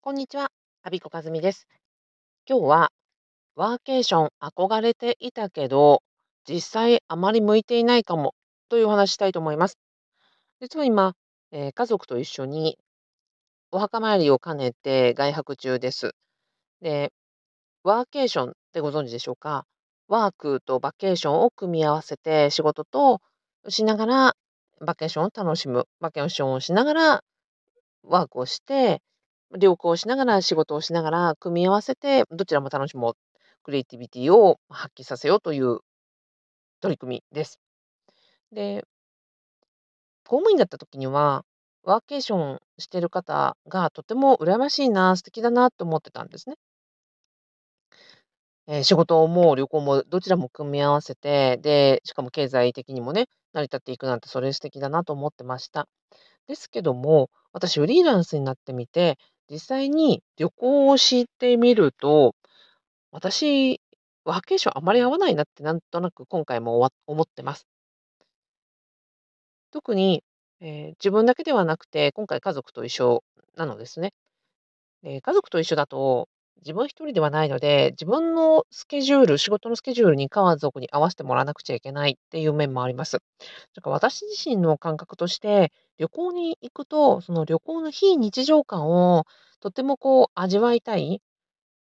こんにちは、アビコカズミです。今日はワーケーション憧れていたけど、実際あまり向いていないかもというお話したいと思います。実は今、えー家族と一緒にお墓参りを兼ねて外泊中です。で、ワーケーションってご存知でしょうか？ワークとバケーションを組み合わせて仕事としながらバケーションを楽しむ。バケーションをしながらワークをして、旅行しながら仕事をしながら組み合わせて、どちらも楽しもう、クリエイティビティを発揮させようという取り組みです。で、公務員だった時には、ワーケーションしてる方がとても羨ましいな、素敵だなと思ってたんですね。えー仕事も旅行もどちらも組み合わせて、で、しかも経済的にもね、成り立っていくなんてそれ素敵だなと思ってました。ですけども、私フリーランスになってみて、実際に旅行をしてみると、私、ワーケーションあまり合わないなってなんとなく今回もわ思ってます。特に、えー自分だけではなくて、今回家族と一緒なのですね。で、家族と一緒だと、自分一人ではないので、自分のスケジュール、仕事のスケジュールに家族に合わせてもらわなくちゃいけないっていう面もあります。だから私自身の感覚として、旅行に行くと、その旅行の非日常感をとてもこう味わいたい。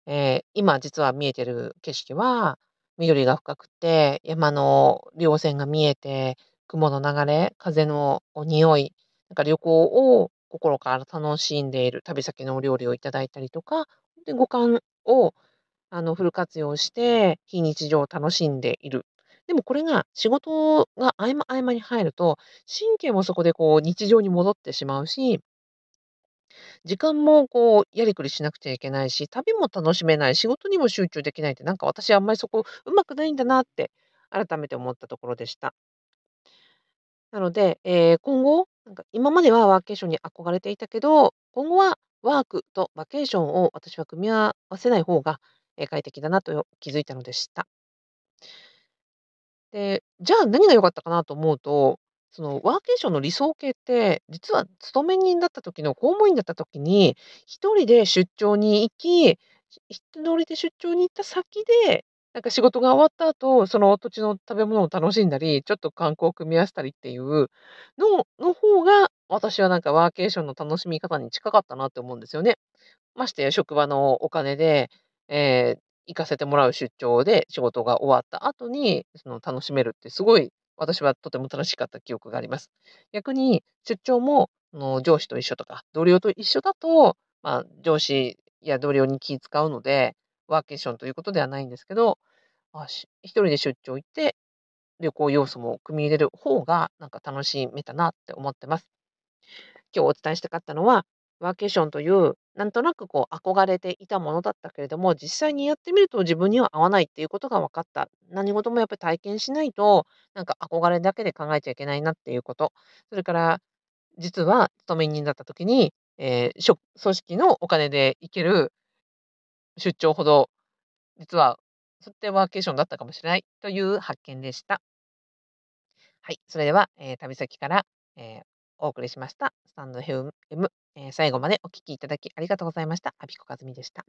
えー今実は見えてる景色は、緑が深くて、山の稜線が見えて、雲の流れ、風の匂い、なんか旅行を心から楽しんでいる、旅先のお料理をいただいたりとか、で、五感をあのフル活用して、非日常を楽しんでいる。でもこれが仕事が合間合間に入ると、神経もそこでこう日常に戻ってしまうし時間もこう、やりくりしなくちゃいけないし、旅も楽しめない、仕事にも集中できないって、なんか私あんまりそこ上手くないんだなって改めて思ったところでした。なので、えー今後、なんか今まではワーケーションに憧れていたけど、今後はワークとバケーションを私は組み合わせない方が、えー快適だなと気づいたのでした。で、じゃあ何が良かったかなと思うと、そのワーケーションの理想形って、実は勤め人だった時の公務員だった時に、一人で出張に行き、一人で出張に行った先で、なんか仕事が終わった後、その土地の食べ物を楽しんだり、ちょっと観光を組み合わせたりっていうのの方が、私はなんかワーケーションの楽しみ方に近かったなって思うんですよね。ましてや職場のお金で、えー行かせてもらう出張で仕事が終わった後に、その楽しめるってすごい、私はとても楽しかった記憶があります。逆に出張も、の、上司と一緒とか、同僚と一緒だと、まあ、上司や同僚に気使うので、ワーケーションということではないんですけど、あ、一人で出張行って、旅行要素も組み入れる方が、なんか楽しめたなって思ってます。今日お伝えしたかったのは、ワーケーションという、なんとなくこう憧れていたものだったけれども、実際にやってみると自分には合わないっていうことが分かった。何事もやっぱり体験しないと、なんか憧れだけで考えちゃいけないなっていうこと。それから、実は勤め人だった時に、えー、組織のお金で行ける出張ほど、実は、そってワーケーションだったかもしれないという発見でした。はい。それでは、えー旅先から、えーお送りしました。スタンド FM、えー最後までお聞きいただきありがとうございました。アビコカズミでした。